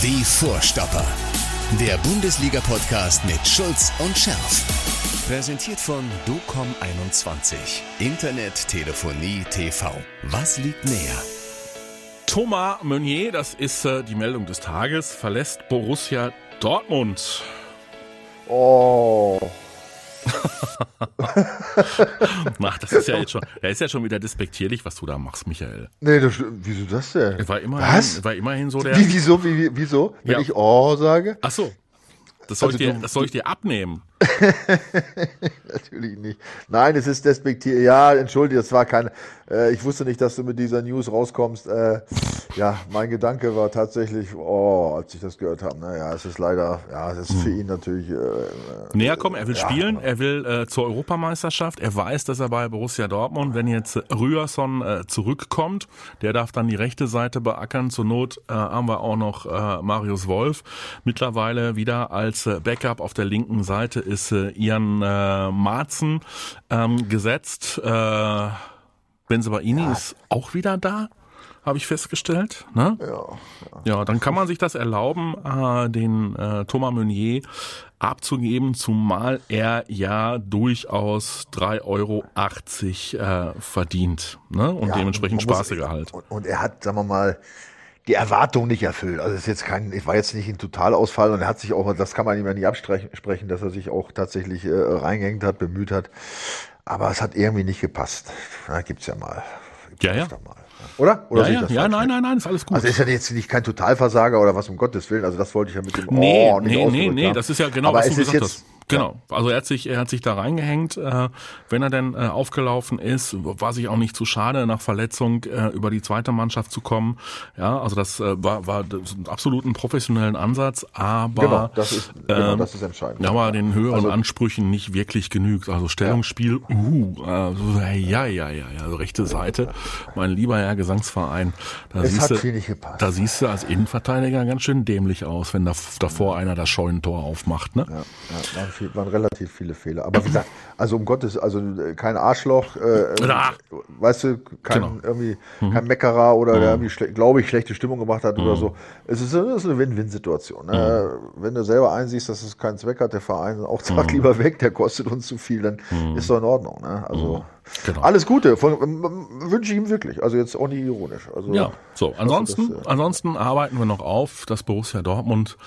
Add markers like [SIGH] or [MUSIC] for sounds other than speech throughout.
Die Vorstopper. Der Bundesliga-Podcast mit Schulz und Scherf. Präsentiert von DOCOM21. Internet, Telefonie, TV. Was liegt näher? Thomas Meunier, das ist äh, die Meldung des Tages, verlässt Borussia Dortmund. Oh. [LAUGHS] Ach, das ist ja jetzt schon, er ist ja schon wieder despektierlich, was du da machst, Michael. Nee, das, wieso das denn? Er war immerhin, Was? war immerhin so der. Wie, wieso, wie, wie- wieso? Wenn Ja. ich Oh sage? Ach so. Das soll, Also ich dir, du- das soll ich dir abnehmen. [LAUGHS] Natürlich nicht. Nein, es ist despektiert. Ja, entschuldige, das war keine. Äh, ich wusste nicht, dass du mit dieser News rauskommst. Äh, ja, mein Gedanke war tatsächlich, oh, als ich das gehört habe. Naja, es ist leider, ja, es ist für ihn natürlich. Äh, Näher kommen, er will Ja. spielen, er will äh, zur Europameisterschaft, er weiß, dass er bei Borussia Dortmund, wenn jetzt Rührson äh, zurückkommt, der darf dann die rechte Seite beackern, zur Not äh, haben wir auch noch Marius Wolf, mittlerweile wieder als Backup auf der linken Seite ist Ian Marzen ähm, gesetzt, äh, Benzebaini ist auch wieder da, habe ich festgestellt, ne? ja, Ja, dann kann man sich das erlauben, äh, den äh, Thomas Meunier abzugeben, zumal er ja durchaus 3,80 Euro äh, verdient ne? und Ja, dementsprechend man muss- spaßige Gehalt. Und, und er hat, sagen wir mal, die Erwartung nicht erfüllt. Also es ist jetzt kein, es war jetzt nicht ein Totalausfall und er hat sich auch, das kann man ihm ja nicht absprechen, dass er sich auch tatsächlich äh, reingehängt hat, bemüht hat. Aber es hat irgendwie nicht gepasst. Na, gibt's ja mal. Gibt's Ja, ja. Mal. Oder? Oder Ja, ich ja, ja, nein, nein, nein, ist alles gut. Also ist ja jetzt nicht kein Totalversager oder was um Gottes Willen. Also das wollte ich ja mit dem Nee, Oh nicht nee, nee, nee, das ist ja genau, Aber was es du ist gesagt jetzt, hast. Genau. Also er hat sich, er hat sich da reingehängt, äh, wenn er denn äh, aufgelaufen ist, war sich auch nicht zu schade, nach Verletzung äh, über die zweite Mannschaft zu kommen. Ja, also das äh, war, war das einen absoluten professionellen Ansatz, aber Genau, das ist, genau, ähm, das ist entscheidend. Ja, aber den höheren Also- Ansprüchen nicht wirklich genügt. Also Stellungsspiel, uh, also, ja, ja, ja, ja, also rechte Seite, mein lieber Herr Gesangsverein, da Es siehst hat du, gepasst. da siehst du als Innenverteidiger ganz schön dämlich aus, wenn da, davor einer das Scheunentor aufmacht, ne? Ja, ja viel, waren relativ viele Fehler. Aber wie gesagt, also um Gottes, also äh, kein Arschloch, äh, weißt du, kein Genau. irgendwie kein Meckerer oder der irgendwie, glaube ich, schlechte Stimmung gemacht hat oder so. Es ist, es ist eine Win-Win-Situation. Ne? Wenn du selber einsiehst, dass es keinen Zweck hat, der Verein auch sagt, lieber weg, der kostet uns zu viel, dann ist doch in Ordnung. Ne? Also Genau. alles Gute, von, wünsche ich ihm wirklich. Also jetzt auch nicht ironisch. Also, Ja, so. Ansonsten, das, äh, ansonsten arbeiten wir noch auf, dass Borussia Dortmund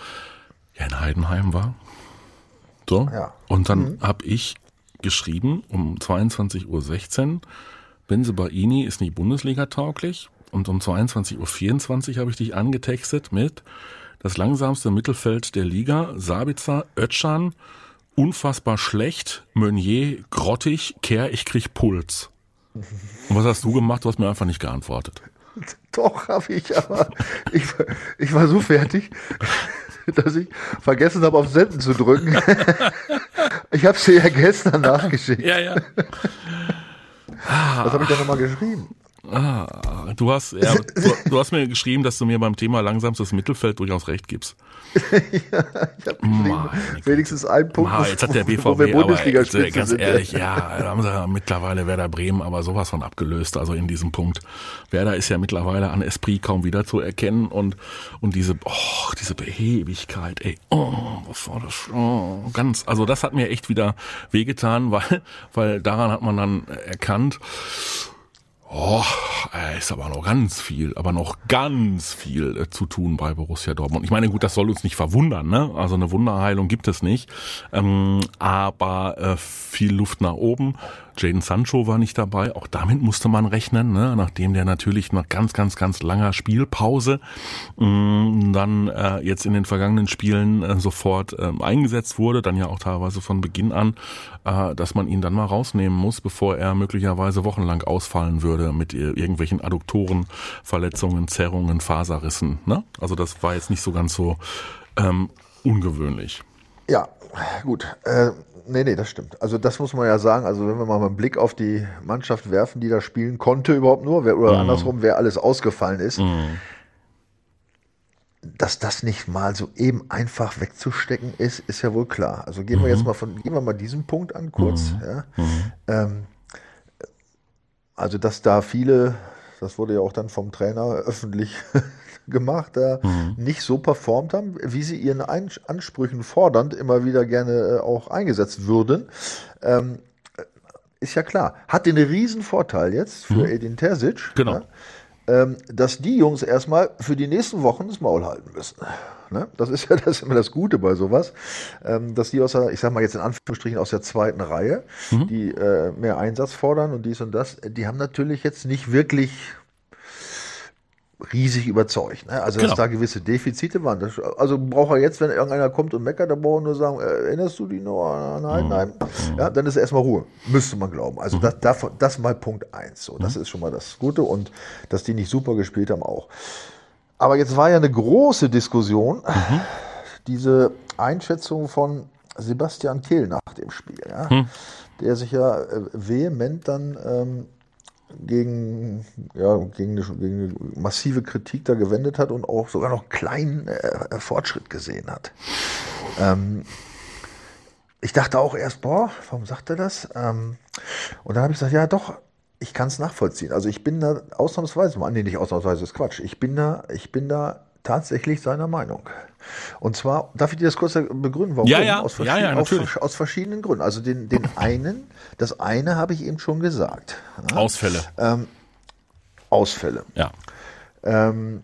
ja in Heidenheim war. So. Ja. Und dann hab ich geschrieben um 22.16 Uhr, Benze Baini ist nicht Bundesliga-tauglich. Und um 22.24 Uhr habe ich dich angetextet mit das langsamste Mittelfeld der Liga, Sabitzer, Ötschan, unfassbar schlecht, Meunier, grottig, Kehr, ich krieg Puls. Und was hast du gemacht? Du hast mir einfach nicht geantwortet. [LAUGHS] Doch, habe ich, aber ich, ich war so fertig, [LAUGHS] dass ich vergessen habe, auf Senden zu drücken. [LAUGHS] Ich habe sie ja gestern nachgeschickt. Ja, ja. Was habe ich da nochmal geschrieben? Ah, du hast, ja, [LAUGHS] du, du hast mir geschrieben, dass du mir beim Thema langsamstes Mittelfeld durchaus recht gibst. Ich habe geschrieben, wenigstens einen Punkt, Ah, jetzt hat der wo wir BVB aber Bundesligaspitze ey, ganz sind. ehrlich, ja, da haben sie ja mittlerweile Werder Bremen aber sowas von abgelöst, also in diesem Punkt. Werder ist ja mittlerweile an Esprit kaum wieder zu erkennen und und diese oh, diese Behebigkeit, ey, oh, was war das? Oh, ganz, also das hat mir echt wieder wehgetan, [LAUGHS] weil weil daran hat man dann erkannt, Oh, ist aber noch ganz viel, aber noch ganz viel äh, zu tun bei Borussia Dortmund. Ich meine, gut, das soll uns nicht verwundern, ne? Also eine Wunderheilung gibt es nicht. Ähm, aber äh, viel Luft nach oben. Jaden Sancho war nicht dabei. Auch damit musste man rechnen, ne? nachdem der natürlich nach ganz, ganz, ganz langer Spielpause mh, dann äh, jetzt in den vergangenen Spielen äh, sofort ähm, eingesetzt wurde, dann ja auch teilweise von Beginn an, äh, dass man ihn dann mal rausnehmen muss, bevor er möglicherweise wochenlang ausfallen würde mit äh, irgendwelchen Adduktoren, Verletzungen, Zerrungen, Faserrissen. Ne? Also das war jetzt nicht so ganz so ähm, ungewöhnlich. Ja, gut. Äh, nee, nee, das stimmt. Also das muss man ja sagen. Also wenn wir mal einen Blick auf die Mannschaft werfen, die da spielen konnte überhaupt nur, wer, oder andersrum, wer alles ausgefallen ist, dass das nicht mal so eben einfach wegzustecken ist, ist ja wohl klar. Also gehen wir jetzt mal von, gehen wir mal diesen Punkt an kurz. Ja. Ähm, also dass da viele, das wurde ja auch dann vom Trainer öffentlich [LAUGHS] gemacht, da mhm. nicht so performt haben, wie sie ihren Ansprüchen fordernd immer wieder gerne äh, auch eingesetzt würden. Ähm, ist ja klar. Hat den riesen Vorteil jetzt für mhm. Edin Terzic. Genau. Ja, ähm, dass die Jungs erstmal für die nächsten Wochen das Maul halten müssen. Ne? Das ist ja [LAUGHS] das ist immer das Gute bei sowas, ähm, dass die aus der, ich sag mal jetzt in Anführungsstrichen aus der zweiten Reihe, mhm. die äh, mehr Einsatz fordern und dies und das, die haben natürlich jetzt nicht wirklich riesig überzeugt. Ne? Also, genau. dass da gewisse Defizite waren. Das, also braucht er jetzt, wenn irgendeiner kommt und meckert, dann braucht er nur sagen, äh, erinnerst du dich noch an Heidenheim? Mhm. Ja, dann ist erstmal Ruhe. Müsste man glauben. Also mhm. das, das, das mal Punkt eins. So, das mhm. ist schon mal das Gute und dass die nicht super gespielt haben auch. Aber jetzt war ja eine große Diskussion, mhm. diese Einschätzung von Sebastian Kehl nach dem Spiel, ja? Mhm. der sich ja äh, vehement dann ähm, gegen, ja, gegen, eine, gegen eine massive Kritik da gewendet hat und auch sogar noch kleinen äh, Fortschritt gesehen hat. Ähm, ich dachte auch erst, boah, warum sagt er das? Ähm, und dann habe ich gesagt, ja doch, ich kann es nachvollziehen. Also ich bin da ausnahmsweise, nee, nicht ausnahmsweise, ist Quatsch. Ich bin da, ich bin da tatsächlich seiner Meinung. Und zwar, darf ich dir das kurz begründen, warum? Ja, ja, aus, ja, ja, aus, aus, verschiedenen Gründen. Also den, den einen, das eine habe ich eben schon gesagt. Ja? Ausfälle. Ähm, Ausfälle. Ja. Ähm,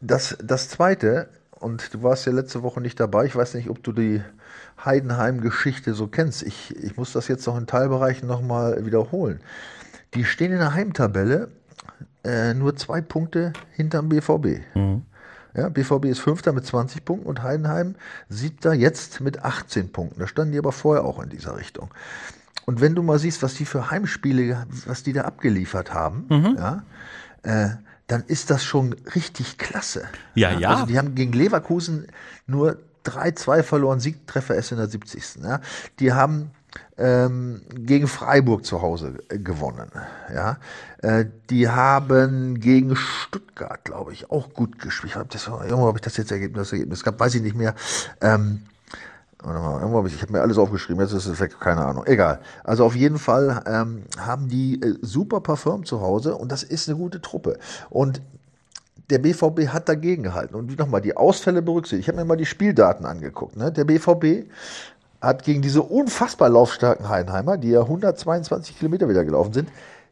das, das zweite, und du warst ja letzte Woche nicht dabei, ich weiß nicht, ob du die Heidenheim-Geschichte so kennst. Ich, ich muss das jetzt noch in Teilbereichen nochmal wiederholen. Die stehen in der Heimtabelle äh, nur zwei Punkte hinterm BVB. Mhm. Ja, BVB ist Fünfter mit 20 Punkten und Heidenheim Siebter jetzt mit 18 Punkten. Da standen die aber vorher auch in dieser Richtung. Und wenn du mal siehst, was die für Heimspiele, was die da abgeliefert haben, mhm. ja, äh, dann ist das schon richtig klasse. Ja, ja. Also die haben gegen Leverkusen nur 3-2 verloren, Siegtreffer erst in der 70. Ja. Die haben ähm, gegen Freiburg zu Hause äh, gewonnen. Ja, äh, die haben gegen Stuttgart, glaube ich, auch gut gespielt. Hab das, irgendwo habe ich das jetzt Ergebnis, das Ergebnis gab, weiß ich nicht mehr. Ähm, habe ich, ich habe mir alles aufgeschrieben, jetzt ist es weg, keine Ahnung. Egal. Also auf jeden Fall ähm, haben die äh, super Parfum zu Hause und das ist eine gute Truppe. Und der BVB hat dagegen gehalten. Und nochmal, die Ausfälle berücksichtigt. Ich habe mir mal die Spieldaten angeguckt. Ne? Der BVB hat gegen diese unfassbar laufstarken Heidenheimer, die ja 122 Kilometer wieder gelaufen sind,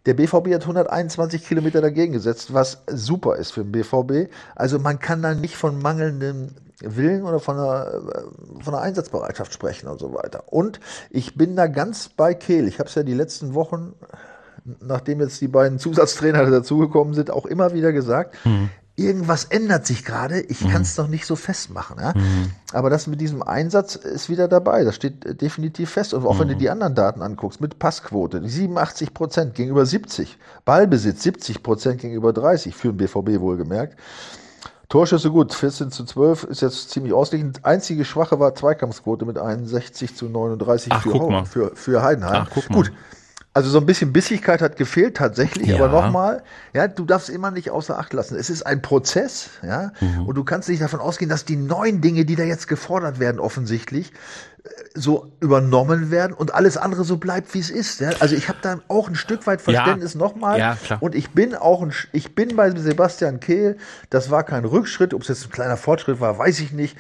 der BVB hat 121 Kilometer dagegen gesetzt, was super ist für den BVB. Also man kann da nicht von mangelndem Willen oder von einer, äh, von einer Einsatzbereitschaft sprechen und so weiter. Und ich bin da ganz bei Kehl. Ich habe es ja die letzten Wochen, nachdem jetzt die beiden Zusatztrainer dazugekommen sind, auch immer wieder gesagt. Mhm irgendwas ändert sich gerade, ich mhm. kann es noch nicht so festmachen. Ja? Mhm. Aber das mit diesem Einsatz ist wieder dabei, das steht äh, definitiv fest. Und auch mhm. wenn du mhm. die anderen Daten anguckst, mit Passquote, 87 Prozent gegenüber 70, Ballbesitz 70 Prozent gegenüber 30, für den BVB wohlgemerkt. Torschüsse gut, 14 zu 12 ist jetzt ziemlich ausgeglichen. Einzige Schwache war Zweikampfquote mit 61 zu 39 Ach, für, für, für Heidenheim. Ach, gut, also so ein bisschen Bissigkeit hat gefehlt tatsächlich, ja. aber nochmal, ja, du darfst immer nicht außer Acht lassen. Es ist ein Prozess, ja, mhm. und du kannst nicht davon ausgehen, dass die neuen Dinge, die da jetzt gefordert werden, offensichtlich äh, so übernommen werden und alles andere so bleibt, wie es ist. Ja? Also ich habe da auch ein Stück weit Verständnis ja. nochmal. Ja. Und ich bin auch ein, ich bin bei Sebastian Kehl. Das war kein Rückschritt, ob es jetzt ein kleiner Fortschritt war, weiß ich nicht.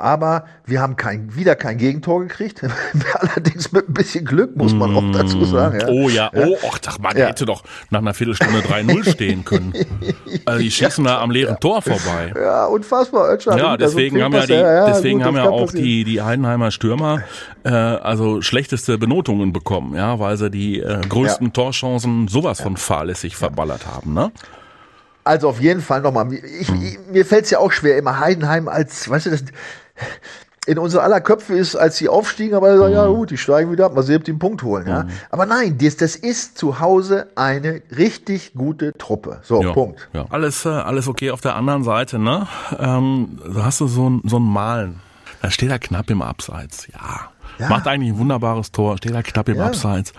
Aber wir haben kein, wieder kein Gegentor gekriegt. [LAUGHS] Allerdings mit ein bisschen Glück, muss man auch dazu sagen. Ja. Oh ja, oh, ach, ach man ja. hätte doch nach einer Viertelstunde 3-0 stehen können. [LAUGHS] Also die schießen ja. da am leeren Tor vorbei. Ja, unfassbar. Özcan, ja, deswegen so haben ja, die, deswegen gut, haben ja auch die, die Heidenheimer Stürmer äh, also schlechteste Benotungen bekommen, ja, weil sie die äh, größten Torchancen sowas von fahrlässig verballert haben, ne? Also auf jeden Fall nochmal. Ich, ich, mir fällt es ja auch schwer, immer Heidenheim als, weißt du, das, in unser aller Köpfe ist, als sie aufstiegen, aber mhm. ja gut, die steigen wieder ab, mal sehen, ob die einen Punkt holen. Ja? Mhm. Aber nein, das, das ist zu Hause eine richtig gute Truppe. So, ja, Punkt. Ja. Alles, äh, alles okay auf der anderen Seite, ne? Ähm, da hast du so ein, so ein Malen. Da steht er knapp im Abseits. Ja. ja. Macht eigentlich ein wunderbares Tor, steht er knapp im ja. Abseits.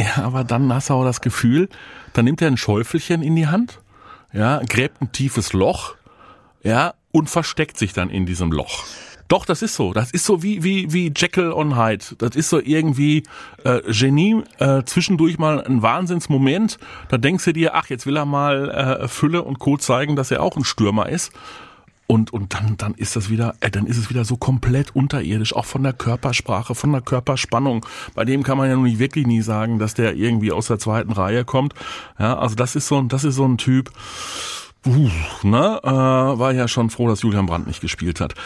Ja, aber dann hast du auch das Gefühl, dann nimmt er ein Schäufelchen in die Hand ja, gräbt ein tiefes Loch, ja, und versteckt sich dann in diesem Loch. Doch, das ist so. Das ist so wie wie wie Jekyll on Hyde. Das ist so irgendwie äh, Genie äh, zwischendurch mal ein Wahnsinnsmoment. Da denkst du dir, ach, jetzt will er mal äh, Fülle und Co zeigen, dass er auch ein Stürmer ist. Und, und dann, dann ist das wieder, äh, dann ist es wieder so komplett unterirdisch, auch von der Körpersprache, von der Körperspannung. Bei dem kann man ja nun nicht wirklich nie sagen, dass der irgendwie aus der zweiten Reihe kommt. Ja, also das ist so ein, das ist so ein Typ. Uh, ne, äh, war ja schon froh, dass Julian Brandt nicht gespielt hat. [LAUGHS]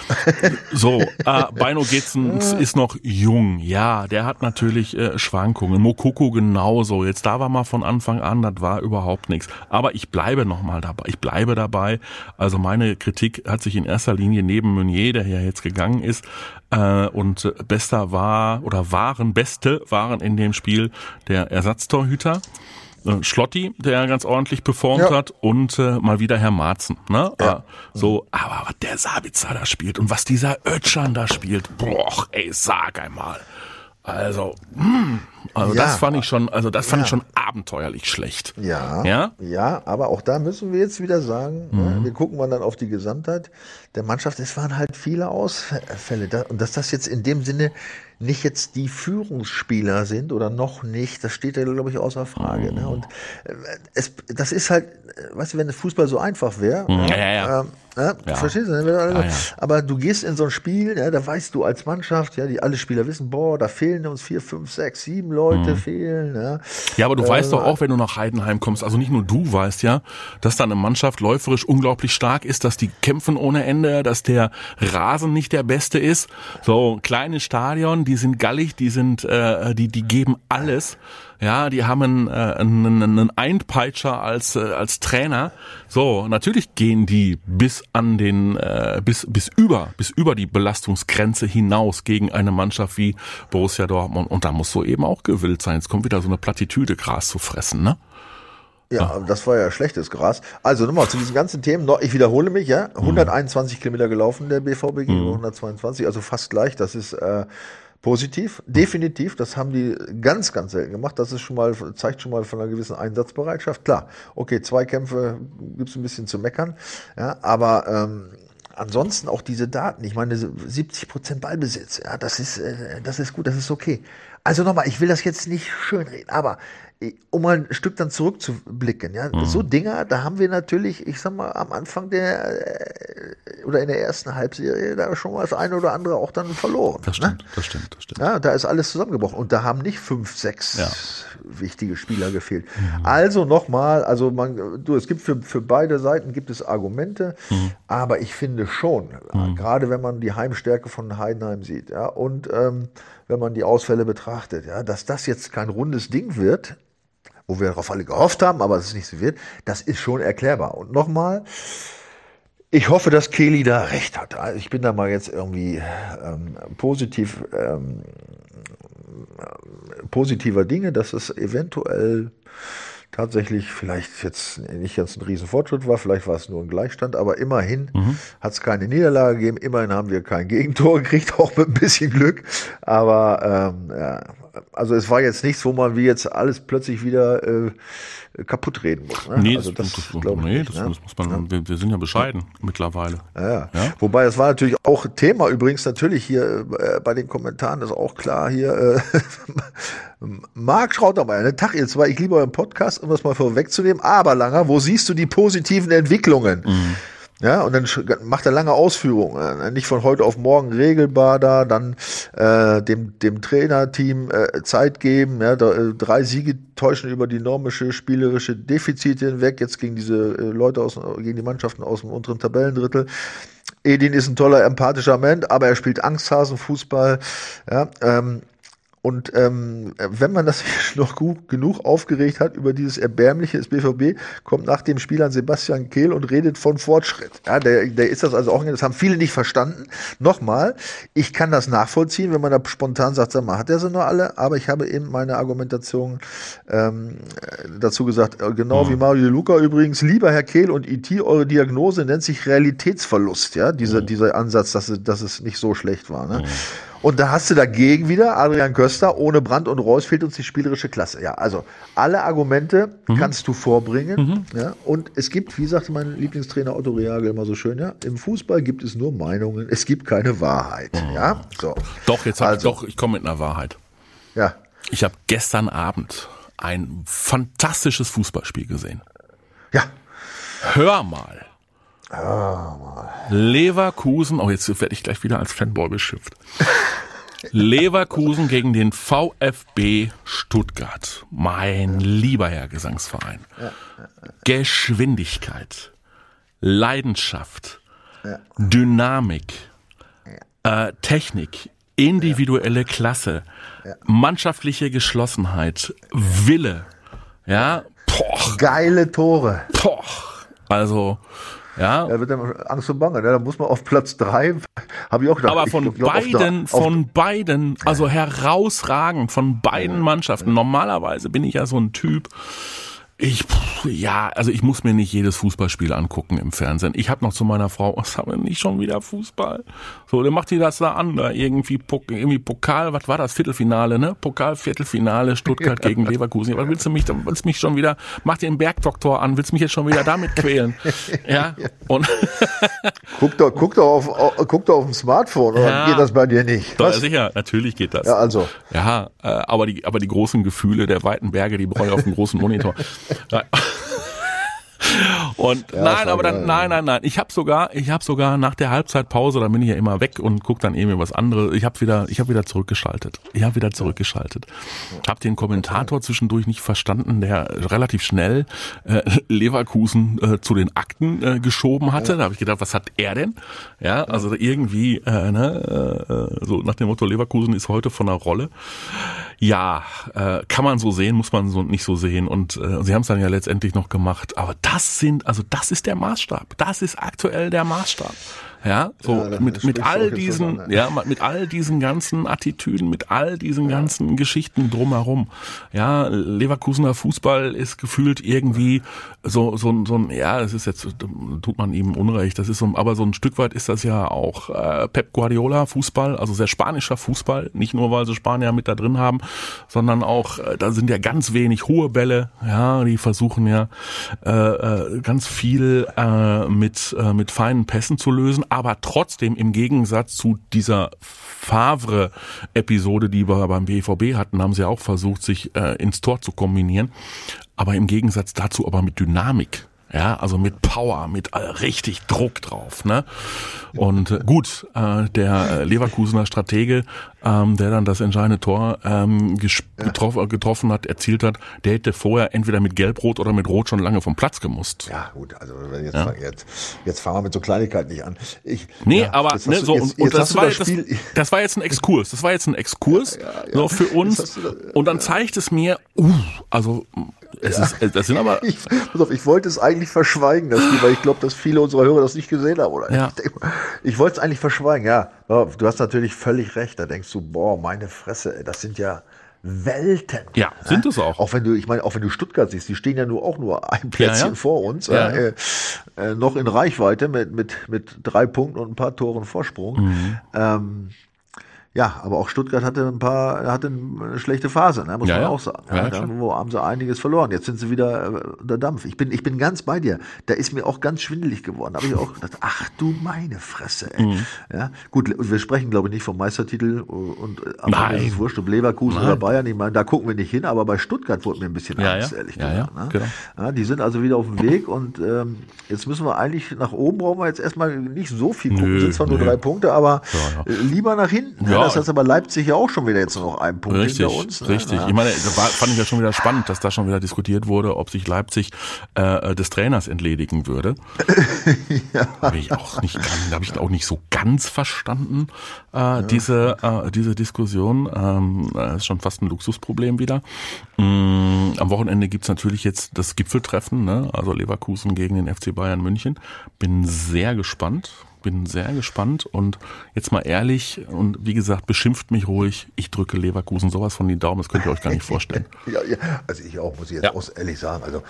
So, äh, Beino Getzens ist noch jung, ja, der hat natürlich äh, Schwankungen. Mokoko genauso. Jetzt da war mal von Anfang an, das war überhaupt nichts. Aber ich bleibe noch mal dabei. Ich bleibe dabei. Also meine Kritik hat sich in erster Linie neben Meunier, der ja jetzt gegangen ist, äh, und bester war oder waren beste waren in dem Spiel der Ersatztorhüter. Äh, Schlotti, der ganz ordentlich performt Ja. hat und äh, mal wieder Herr Marzen. Ne? Ja. Äh, so, aber was der Sabitzer da spielt und was dieser Ötschan da spielt, boah, ey, sag einmal. Also, mm, also Ja. das fand ich schon, also das fand ich schon abenteuerlich schlecht. Ja, Ja? ja, aber auch da müssen wir jetzt wieder sagen, ne, wir gucken mal dann auf die Gesamtheit der Mannschaft. Es waren halt viele Ausfälle. Da- Und dass das jetzt in dem Sinne nicht jetzt die Führungsspieler sind oder noch nicht, das steht ja, glaube ich, außer Frage. Ne? Und äh, es, das ist halt, äh, weißt du, wenn der Fußball so einfach wäre, Ja, ja, ja. ähm, ja, Ja. verstehst du? ne? Ja, ja. Aber du gehst in so ein Spiel, ja, da weißt du als Mannschaft, ja, die alle Spieler wissen, boah, da fehlen uns vier, fünf, sechs, sieben Leute fehlen. Ja, Ja, aber du Äh, weißt doch auch, wenn du nach Heidenheim kommst, also nicht nur du weißt ja, dass da eine Mannschaft läuferisch unglaublich stark ist, dass die kämpfen ohne Ende, dass der Rasen nicht der beste ist. So kleines Stadion, die sind gallig, die sind, äh, die die geben alles. Ja, die haben einen, äh, einen, einen Einpeitscher als äh, als Trainer. So, natürlich gehen die bis an den äh, bis bis über bis über die Belastungsgrenze hinaus gegen eine Mannschaft wie Borussia Dortmund und da musst du eben auch gewillt sein. Jetzt kommt wieder so eine Plattitüde Gras zu fressen, ne? Ja, das war ja schlechtes Gras. Also nochmal zu diesen ganzen Themen. Noch, ich wiederhole mich, ja. 121 Kilometer gelaufen der BVB gegen 122, also fast gleich. Das ist äh, positiv, definitiv. Das haben die ganz, ganz selten gemacht. Das ist schon mal zeigt schon mal von einer gewissen Einsatzbereitschaft. Klar, okay, zwei Kämpfe gibt's ein bisschen zu meckern, ja, aber ähm, Ansonsten auch diese Daten, ich meine 70 Prozent Ballbesitz, ja, das ist, äh, das ist gut, das ist okay. Also nochmal, ich will das jetzt nicht schönreden, aber äh, um mal ein Stück dann zurückzublicken, ja, Mhm. so Dinger, da haben wir natürlich, ich sag mal, am Anfang der äh, oder in der ersten Halbserie da schon mal das eine oder andere auch dann verloren. Das ne? stimmt, das stimmt, das stimmt. Ja, da ist alles zusammengebrochen. Und da haben nicht fünf, sechs Ja. wichtige Spieler gefehlt. Also nochmal, also man, du, es gibt für, für beide Seiten gibt es Argumente, aber ich finde schon, äh, gerade wenn man die Heimstärke von Heidenheim sieht, ja, und ähm, wenn man die Ausfälle betrachtet, ja, dass das jetzt kein rundes Ding wird, wo wir darauf alle gehofft haben, aber es nicht so wird, das ist schon erklärbar. Und nochmal, ich hoffe, dass Kelly da recht hat. Also Ich bin da mal jetzt irgendwie ähm, positiv, ähm, äh, positiver Dinge, dass es eventuell tatsächlich vielleicht jetzt nicht ganz ein Riesenfortschritt war, vielleicht war es nur ein Gleichstand, aber immerhin hat es keine Niederlage gegeben, immerhin haben wir kein Gegentor gekriegt, [LAUGHS] auch mit ein bisschen Glück, aber ähm, ja, also es war jetzt nichts, wo man wie jetzt alles plötzlich wieder äh, kaputt reden muss. Ne? Nee, also das, das, ich nee nicht, das, ne? das muss man, wir, wir sind ja bescheiden mittlerweile. Ja, ja. Ja? Wobei es war natürlich auch Thema übrigens natürlich hier äh, bei den Kommentaren ist auch klar hier äh, [LAUGHS] Marc Schrautermeier, ne? Tag ihr zwei, ich liebe euren Podcast, um das mal vorwegzunehmen, aber Langer, wo siehst du die positiven Entwicklungen? Ja, und dann macht er lange Ausführungen, äh, nicht von heute auf morgen regelbar da, dann äh, dem, dem Trainerteam äh, Zeit geben, ja, äh, drei Siege täuschen über die normische spielerische Defizite hinweg, jetzt gegen diese äh, Leute aus, gegen die Mannschaften aus dem unteren Tabellendrittel. Edin ist ein toller, empathischer Mensch, aber er spielt Angsthasenfußball, ja, ähm, und ähm, wenn man das [LAUGHS] noch gut genug aufgeregt hat über dieses Erbärmliche des BVB, kommt nach dem Spiel an Sebastian Kehl und redet von Fortschritt. Ja, der, der ist das also auch, das haben viele nicht verstanden. Nochmal, ich kann das nachvollziehen, wenn man da spontan sagt, sag mal, hat er sie noch alle? Aber ich habe eben meine Argumentation ähm, dazu gesagt, äh, genau wie Mario Luca übrigens, lieber Herr Kehl und IT, eure Diagnose nennt sich Realitätsverlust, ja, dieser, dieser Ansatz, dass es, dass es nicht so schlecht war. Ne? Und da hast du dagegen wieder Adrian Köster, ohne Brand und Reus fehlt uns die spielerische Klasse. Ja, also alle Argumente mhm. kannst du vorbringen. Mhm. Ja, und es gibt, wie sagte mein Lieblingstrainer Otto Reagel immer so schön, ja, im Fußball gibt es nur Meinungen, es gibt keine Wahrheit. Mhm. Ja, so. Doch, jetzt also, ich, doch, ich komme mit einer Wahrheit. Ja. Ich habe gestern Abend ein fantastisches Fußballspiel gesehen. Ja. Hör mal. Leverkusen, oh jetzt werde ich gleich wieder als Fanboy beschimpft. Leverkusen gegen den VfB Stuttgart. Mein lieber Herr Gesangsverein. Geschwindigkeit, Leidenschaft, Dynamik, äh, Technik, individuelle Klasse, mannschaftliche Geschlossenheit, Wille, ja, Poch. geile Tore. Poch. Also ja. Da wird dann Angst und Bange. Ne? Da muss man auf Platz drei, habe ich auch gedacht. Aber von ich, glaub, beiden, der, von beiden, also herausragend von beiden Mannschaften. Normalerweise bin ich ja so ein Typ, ich, ja, also ich muss mir nicht jedes Fußballspiel angucken im Fernsehen. Ich habe noch zu meiner Frau, [LAUGHS] was haben wir nicht schon wieder Fußball? So, dann macht die das da an, da irgendwie, irgendwie Pokal, was war das? Viertelfinale, ne? Pokal, Viertelfinale, Stuttgart [LAUGHS] gegen Leverkusen. Was willst du mich, willst mich schon wieder, mach dir den Bergdoktor an, willst du mich jetzt schon wieder damit quälen? [LAUGHS] Ja, und. guck doch, guck doch auf, guck doch auf dem Smartphone, oder ja, geht das bei dir nicht? Doch, sicher, natürlich geht das. Ja, also. Ja, äh, aber die, aber die großen Gefühle der weiten Berge, die brauche ich auf dem großen Monitor. Nein. [LAUGHS] Und ja, nein, aber dann, nein, nein, nein. Ich habe sogar, ich habe sogar nach der Halbzeitpause, da bin ich ja immer weg und guck dann irgendwie was anderes. Ich habe wieder, ich habe wieder zurückgeschaltet. Ich habe wieder zurückgeschaltet. Hab den Kommentator zwischendurch nicht verstanden, der relativ schnell äh, Leverkusen äh, zu den Akten äh, geschoben hatte. Da habe ich gedacht, was hat er denn? Ja, also irgendwie, äh, ne, äh, so nach dem Motto Leverkusen ist heute von der Rolle. Ja, äh, kann man so sehen, muss man so nicht so sehen. Und äh, sie haben es dann ja letztendlich noch gemacht. Aber das sind, also das ist der Maßstab. Das ist aktuell der Maßstab. Ja, so ja, mit, mit all diesen, an, ja, mit all diesen ganzen Attitüden, mit all diesen ja. ganzen Geschichten drumherum. Ja, Leverkusener Fußball ist gefühlt irgendwie so, so, so ein, ja, es ist jetzt, tut man ihm Unrecht, das ist so, aber so ein Stück weit ist das ja auch äh, Pep Guardiola Fußball, also sehr spanischer Fußball, nicht nur weil sie Spanier mit da drin haben, sondern auch, äh, da sind ja ganz wenig hohe Bälle, ja, die versuchen ja äh, äh, ganz viel äh, mit, äh, mit feinen Pässen zu lösen aber trotzdem im Gegensatz zu dieser Favre-Episode, die wir beim BVB hatten, haben sie auch versucht, sich äh, ins Tor zu kombinieren. Aber im Gegensatz dazu aber mit Dynamik. Ja, also mit Power, mit äh, richtig Druck drauf. Ne? Und äh, gut, äh, der äh, Leverkusener Stratege, ähm, der dann das entscheidende Tor ähm, getroffen, äh, getroffen hat, erzielt hat, der hätte vorher entweder mit Gelb-Rot oder mit Rot schon lange vom Platz gemusst. Ja, gut, also jetzt, ja. jetzt, jetzt fangen wir mit so Kleinigkeiten nicht an. Ich, nee, ja, aber ne, so, jetzt, und, und das, war, das, das, [LAUGHS] das, war jetzt ein Exkurs. Das war jetzt ein Exkurs ja, so für uns. und dann zeigt es mir, uh, also es ja. ist, das sind aber. [LAUGHS] Ich, pass auf, ich wollte es eigentlich verschweigen, das Spiel, weil ich glaube, dass viele unserer Hörer das nicht gesehen haben. Oder? Ja. Ich, ich wollte es eigentlich verschweigen, ja. Du hast natürlich völlig recht. Da denkst du, boah, meine Fresse, das sind ja Welten. Ja, sind es auch. Auch wenn du, ich meine, auch wenn du Stuttgart siehst, die stehen ja nur auch nur ein Plätzchen ja, ja. vor uns, äh, äh, noch in Reichweite mit, mit, mit drei Punkten und ein paar Toren Vorsprung. Mhm. Ähm, ja, aber auch Stuttgart hatte ein paar, hatte eine schlechte Phase, ne, muss ja, man ja. auch sagen. Ja, da haben sie einiges verloren. Jetzt sind sie wieder äh, unter Dampf. Ich bin, ich bin ganz bei dir. Da ist mir auch ganz schwindelig geworden. Da habe ich auch gedacht, ach du meine Fresse. Ey. Mhm. Ja, gut, wir sprechen glaube ich nicht vom Meistertitel und am Nein. ist es wurscht, ob Leverkusen Nein. oder Bayern. Ich meine, da gucken wir nicht hin, aber bei Stuttgart wurde mir ein bisschen Angst, ehrlich gesagt. Ne? Genau. Die sind also wieder auf dem Weg und ähm, jetzt müssen wir eigentlich nach oben brauchen wir jetzt erstmal nicht so viel gucken. Nö, sind zwar nö. nur drei Punkte, aber lieber nach hinten. Ja. Das heißt aber Leipzig ja auch schon wieder jetzt noch einen Punkt richtig, hinter uns. Ne? Richtig, ich meine, da war, fand ich ja schon wieder spannend, dass da schon wieder diskutiert wurde, ob sich Leipzig äh, des Trainers entledigen würde. [LAUGHS] ja. Habe ich auch nicht, habe ich auch nicht so ganz verstanden äh, ja. diese äh, diese Diskussion. Ähm, das ist schon fast ein Luxusproblem wieder. Mm, am Wochenende gibt's natürlich jetzt das Gipfeltreffen, ne? also Leverkusen gegen den FC Bayern München. Bin sehr gespannt bin sehr gespannt und jetzt mal ehrlich und wie gesagt, beschimpft mich ruhig. Ich drücke Leverkusen sowas von die Daumen, das könnt ihr euch gar nicht vorstellen. [LAUGHS] ja, ja, also ich auch, muss ich jetzt ja. auch ehrlich sagen. Also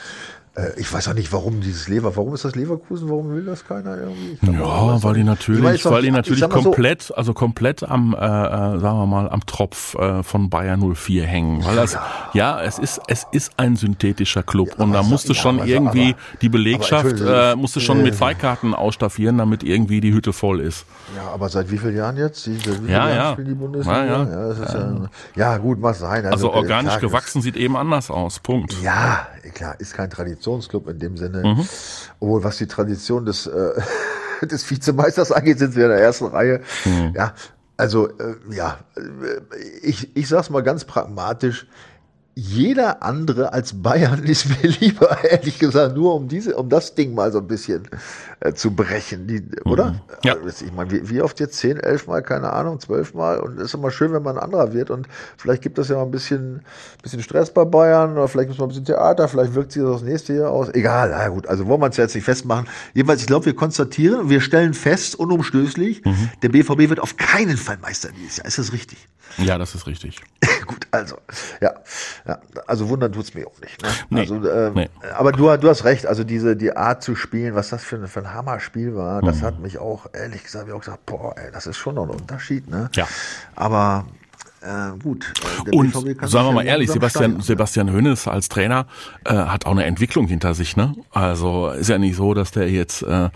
ich weiß auch nicht, warum dieses Lever, warum ist das Leverkusen, warum will das keiner irgendwie? Ja, weil die natürlich, weil die natürlich komplett, so, also komplett am, äh, äh, sagen wir mal, am Tropf äh, von Bayern 04 hängen. Weil das, ja, ja es ist, es ist ein synthetischer Club ja, und da musste schon ja, irgendwie aber, die Belegschaft, äh, musste schon mit Freikarten ausstaffieren, damit irgendwie die Hütte voll ist. Ja, aber seit wie vielen Jahren jetzt? Die, ja, Jahren ja. die Bundesliga? Ja, ja. Ja, ja. gut, mag sein. Also, also organisch gewachsen sieht eben anders aus. Punkt. Ja, klar, ist kein Traditionsclub in dem Sinne. Mhm. Obwohl, was die Tradition des, äh, [LAUGHS] des Vizemeisters angeht, sind wir in der ersten Reihe. Mhm. Ja, also, äh, ja, äh, ich, ich sag's mal ganz pragmatisch jeder andere als Bayern [LAUGHS] ist mir lieber, ehrlich gesagt, nur um diese, um das Ding mal so ein bisschen äh, zu brechen, die, oder? Mhm. Ja. Also, ich meine, wie, wie, oft jetzt zehn, elf Mal, keine Ahnung, zwölf Mal und es ist immer schön, wenn man ein anderer wird und vielleicht gibt das ja mal ein bisschen, bisschen Stress bei Bayern oder vielleicht muss man ein bisschen Theater, vielleicht wirkt sich das das nächste Jahr aus. Egal, na gut, also wollen wir uns jetzt nicht festmachen. Jedenfalls, ich glaube, wir konstatieren, wir stellen fest, unumstößlich, mhm. der BVB wird auf keinen Fall Meister dieses Jahr. Ist das richtig? Ja, das ist richtig. [LAUGHS] gut, also, ja. Ja, also wundern tut's mir auch nicht. Ne? Nee, also, äh, nee. Aber du, du hast recht, also diese die Art zu spielen, was das für, ein, für ein Hammerspiel war, das mhm. hat mich auch, ehrlich gesagt, ich auch gesagt, boah, ey, das ist schon noch ein Unterschied. Ne? Ja. Aber äh, gut. Äh, und sagen wir mal ehrlich, Sebastian, Sebastian Hönes als Trainer äh, hat auch eine Entwicklung hinter sich. Ne? Also ist ja nicht so, dass der jetzt äh, äh,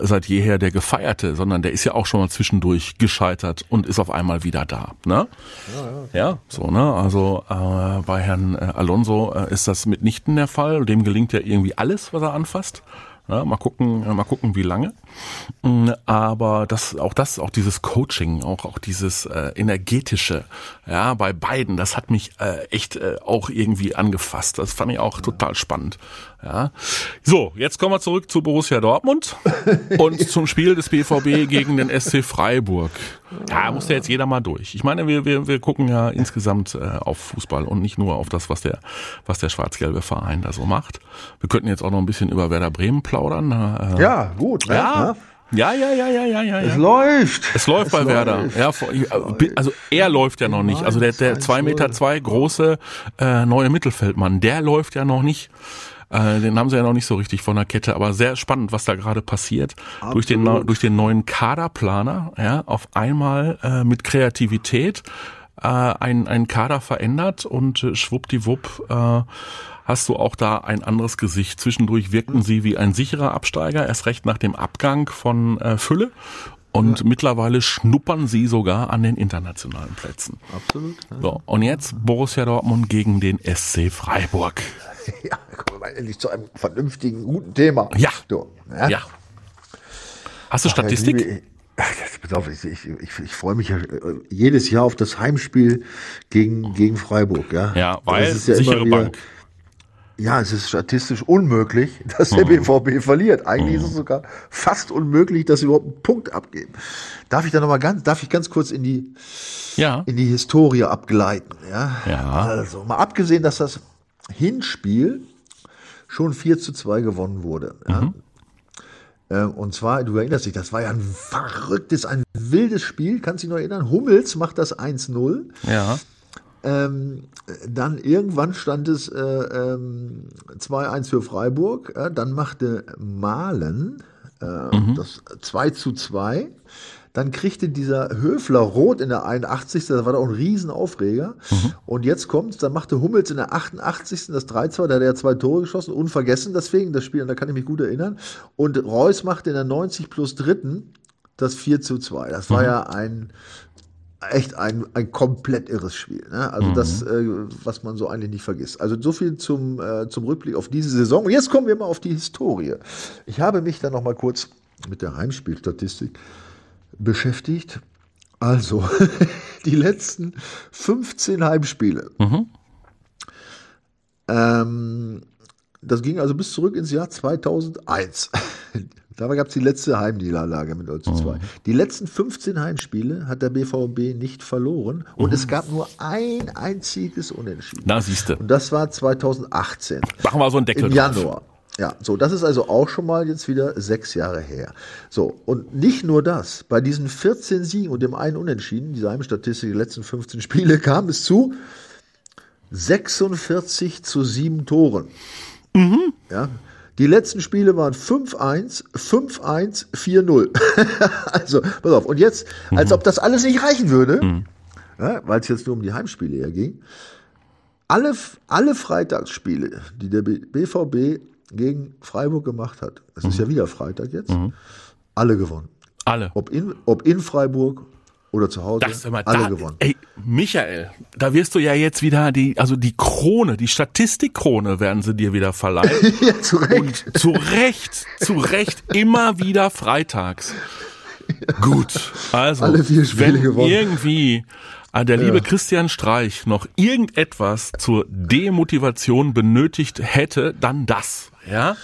seit jeher der Gefeierte, sondern der ist ja auch schon mal zwischendurch gescheitert und ist auf einmal wieder da. Ne? Ja, ja, ja so. Ne? Also äh, bei Herrn äh, Alonso äh, ist das mitnichten der Fall. Dem gelingt ja irgendwie alles, was er anfasst. Ja, mal gucken, mal gucken, wie lange. Mm, aber das, auch das, auch dieses Coaching, auch, auch dieses äh, energetische, ja, bei beiden, das hat mich äh, echt äh, auch irgendwie angefasst. Das fand ich auch ja. total spannend. Ja. So, jetzt kommen wir zurück zu Borussia Dortmund [LAUGHS] und zum Spiel des BVB gegen den SC Freiburg. Ja, muss ja jetzt jeder mal durch. Ich meine, wir, wir, wir gucken ja insgesamt äh, auf Fußball und nicht nur auf das, was der, was der schwarz-gelbe Verein da so macht. Wir könnten jetzt auch noch ein bisschen über Werder Bremen plaudern. Äh, ja, gut. Ne? Ja, ja, ja, ja, ja, ja, ja. Es läuft. Es läuft es bei läuft. Werder. Ja, also er läuft ja noch nicht. Also der, der zwei Meter zwei große äh, neue Mittelfeldmann, der läuft ja noch nicht. Äh, den haben sie ja noch nicht so richtig von der Kette, aber sehr spannend, was da gerade passiert. Durch den, durch den neuen Kaderplaner, ja, auf einmal äh, mit Kreativität äh, ein, ein Kader verändert und äh, schwuppdiwupp äh, hast du auch da ein anderes Gesicht. Zwischendurch wirkten sie wie ein sicherer Absteiger, erst recht nach dem Abgang von äh, Fülle. Und ja. mittlerweile schnuppern sie sogar an den internationalen Plätzen. Absolut. Ja. So, und jetzt Borussia Dortmund gegen den SC Freiburg. [LAUGHS] Ja, kommen wir mal endlich zu einem vernünftigen, guten Thema. Ja. So, ja. ja. Hast du Ach, Statistik? Liebe, [LAUGHS] auf, ich, ich, ich, ich freue mich ja äh, jedes Jahr auf das Heimspiel gegen, gegen Freiburg. Ja, ja weil das ist ja sichere wieder, Bank. Ja, es ist statistisch unmöglich, [LAUGHS] dass der mhm. BVB verliert. Eigentlich mhm. ist es sogar fast unmöglich, dass sie überhaupt einen Punkt abgeben. Darf ich da noch mal ganz, darf ich ganz kurz in die, ja. in die Historie abgleiten? Ja. ja. Also, mal abgesehen, dass das Hinspiel schon 4 zu 2 gewonnen wurde. Mhm. Ähm, und zwar, du erinnerst dich, das war ja ein verrücktes, ein wildes Spiel. Kannst dich noch erinnern? Hummels macht das 1-0. Ja. Ähm, dann irgendwann stand es äh, ähm, 2-1 für Freiburg. Äh, dann machte Malen äh, mhm. das 2 zu 2. Dann kriegte dieser Höfler rot in der 81. Das war doch ein Riesenaufreger. Mhm. Und jetzt kommt's, dann machte Hummels in der 88. das 3-2, da hat er zwei Tore geschossen, unvergessen deswegen, das Spiel, und da kann ich mich gut erinnern. Und Reus machte in der 90 plus dritten das 4 zu 2. Das war mhm. ja ein echt ein, ein komplett irres Spiel. Ne? Also mhm. das, äh, was man so eigentlich nicht vergisst. Also so viel zum, äh, zum Rückblick auf diese Saison. Und jetzt kommen wir mal auf die Historie. Ich habe mich dann noch mal kurz mit der Heimspielstatistik beschäftigt. Also, [LAUGHS] die letzten 15 Heimspiele. Mhm. Ähm, das ging also bis zurück ins Jahr 2001. Dabei gab es die letzte Heimniederlage mit 0 zu 2. Mhm. Die letzten 15 Heimspiele hat der BVB nicht verloren und mhm. es gab nur ein einziges Unentschieden. Na, siehste. Und das war 2018. Machen wir so einen Deckel Im Januar. Drauf. Ja, so, das ist also auch schon mal jetzt wieder sechs Jahre her. So, und nicht nur das, bei diesen 14 Siegen und dem einen Unentschieden, diese Heimstatistik, die letzten 15 Spiele, [LAUGHS] kam es zu 46 zu 7 Toren. Mhm. Ja. Die letzten Spiele waren 5-1, 5-1, 4-0. also, pass auf. Und jetzt, als mhm. ob das alles nicht reichen würde, mhm. ja, weil es jetzt nur um die Heimspiele hier ging, alle, alle Freitagsspiele, die der BVB gegen Freiburg gemacht hat, es mhm. ist ja wieder Freitag jetzt, mhm. alle gewonnen. Alle. Ob in, ob in Freiburg oder zu Hause. Das immer, alle da, gewonnen. Ey, Michael, da wirst du ja jetzt wieder die, also die Krone, die Statistikkrone werden sie dir wieder verleihen. [LAUGHS] ja, zu Recht. Und zu Recht, zu Recht immer wieder freitags. Gut, also alle vier Spiele wenn gewonnen. irgendwie der liebe ja. Christian Streich noch irgendetwas zur Demotivation benötigt hätte, dann das, ja?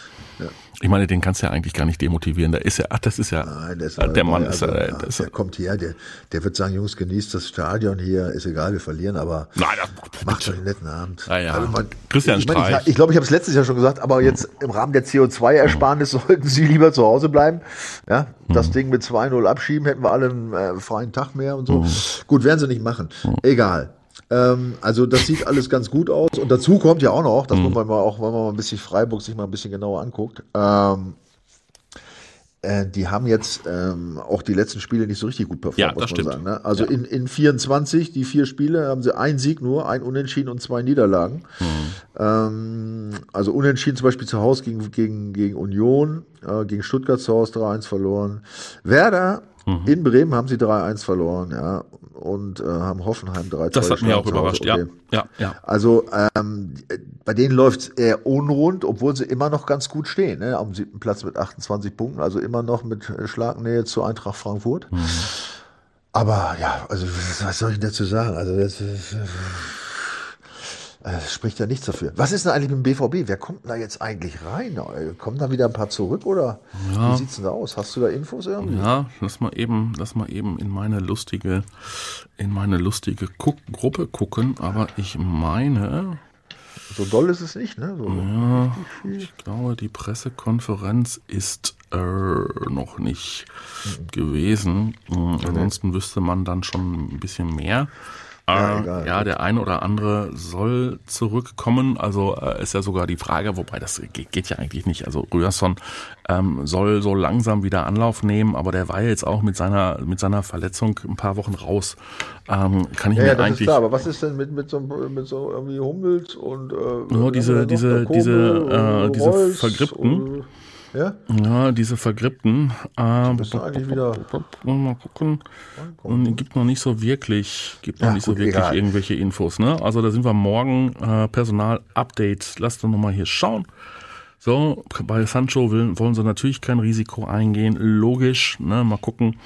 Ich meine, den kannst du ja eigentlich gar nicht demotivieren. Da ist ja, ach, das ist ja, Nein, das der Mann also, ist, äh, das der kommt hier, der, der wird sagen, Jungs, genießt das Stadion hier, ist egal, wir verlieren, aber Nein, das, macht doch einen netten Abend. Ja, ja. Also man, Christian ich Streich. Meine, ich, ich glaube, ich habe es letztes Jahr schon gesagt, aber jetzt im Rahmen der CO2-Ersparnis [LAUGHS] sollten Sie lieber zu Hause bleiben. Ja, das mhm. Ding mit 2-0 abschieben, hätten wir alle einen äh, freien Tag mehr und so. Mhm. Gut, werden sie nicht machen. Mhm. Egal. Ähm, also das sieht alles ganz gut aus. Und dazu kommt ja auch noch, dass mhm. man mal auch, wenn man mal ein bisschen Freiburg sich mal ein bisschen genauer anguckt, ähm, äh, die haben jetzt ähm, auch die letzten Spiele nicht so richtig gut performt, ja, muss man stimmt. sagen. Ne? Also ja. in, in 24, die vier Spiele, haben sie einen Sieg nur, ein Unentschieden und zwei Niederlagen. Mhm. Ähm, also Unentschieden zum Beispiel zu Hause gegen, gegen, gegen Union, äh, gegen Stuttgart zu Hause 3-1 verloren. Werder Mhm. In Bremen haben sie 3-1 verloren, ja, und äh, haben Hoffenheim 3-2 Das hat mich auch überrascht, ja. ja, ja. Also ähm, bei denen läuft es eher unrund, obwohl sie immer noch ganz gut stehen, ne? am siebten Platz mit 28 Punkten, also immer noch mit Schlagnähe zu Eintracht Frankfurt. Mhm. Aber ja, also was soll ich dazu sagen? Also das ist, äh, spricht ja nichts dafür. Was ist denn eigentlich mit dem BVB? Wer kommt da jetzt eigentlich rein? Kommen da wieder ein paar zurück oder ja. wie sieht's denn da aus? Hast du da Infos irgendwie? Ja, lass mal eben, lass mal eben in meine lustige, in meine lustige Guck Gruppe gucken. Aber ich meine, so doll ist es nicht, ne? So ja, ich glaube, die Pressekonferenz ist äh, noch nicht mhm. gewesen. Mhm, ansonsten wüsste man dann schon ein bisschen mehr. Ja, egal, ja der eine oder andere soll zurückkommen. Also äh, ist ja sogar die Frage, wobei das geht, geht ja eigentlich nicht. Also Rührson ähm, soll so langsam wieder Anlauf nehmen, aber der war jetzt auch mit seiner mit seiner Verletzung ein paar Wochen raus. Ähm, kann ich ja, mir ja, das eigentlich. Ist klar, aber was ist denn mit mit so, mit so irgendwie Hummels und äh, nur diese diese diese äh, diese Vergrippten. Ja? Ja, diese Vergrippten. Äh, wieder mal gucken. Und gibt noch nicht so wirklich, gibt noch ja, nicht so wirklich egal. irgendwelche Infos. Ne? Also da sind wir morgen äh, Personal-Update. Lasst uns nochmal hier schauen. So, bei Sancho will, wollen sie natürlich kein Risiko eingehen. Logisch, ne? mal gucken,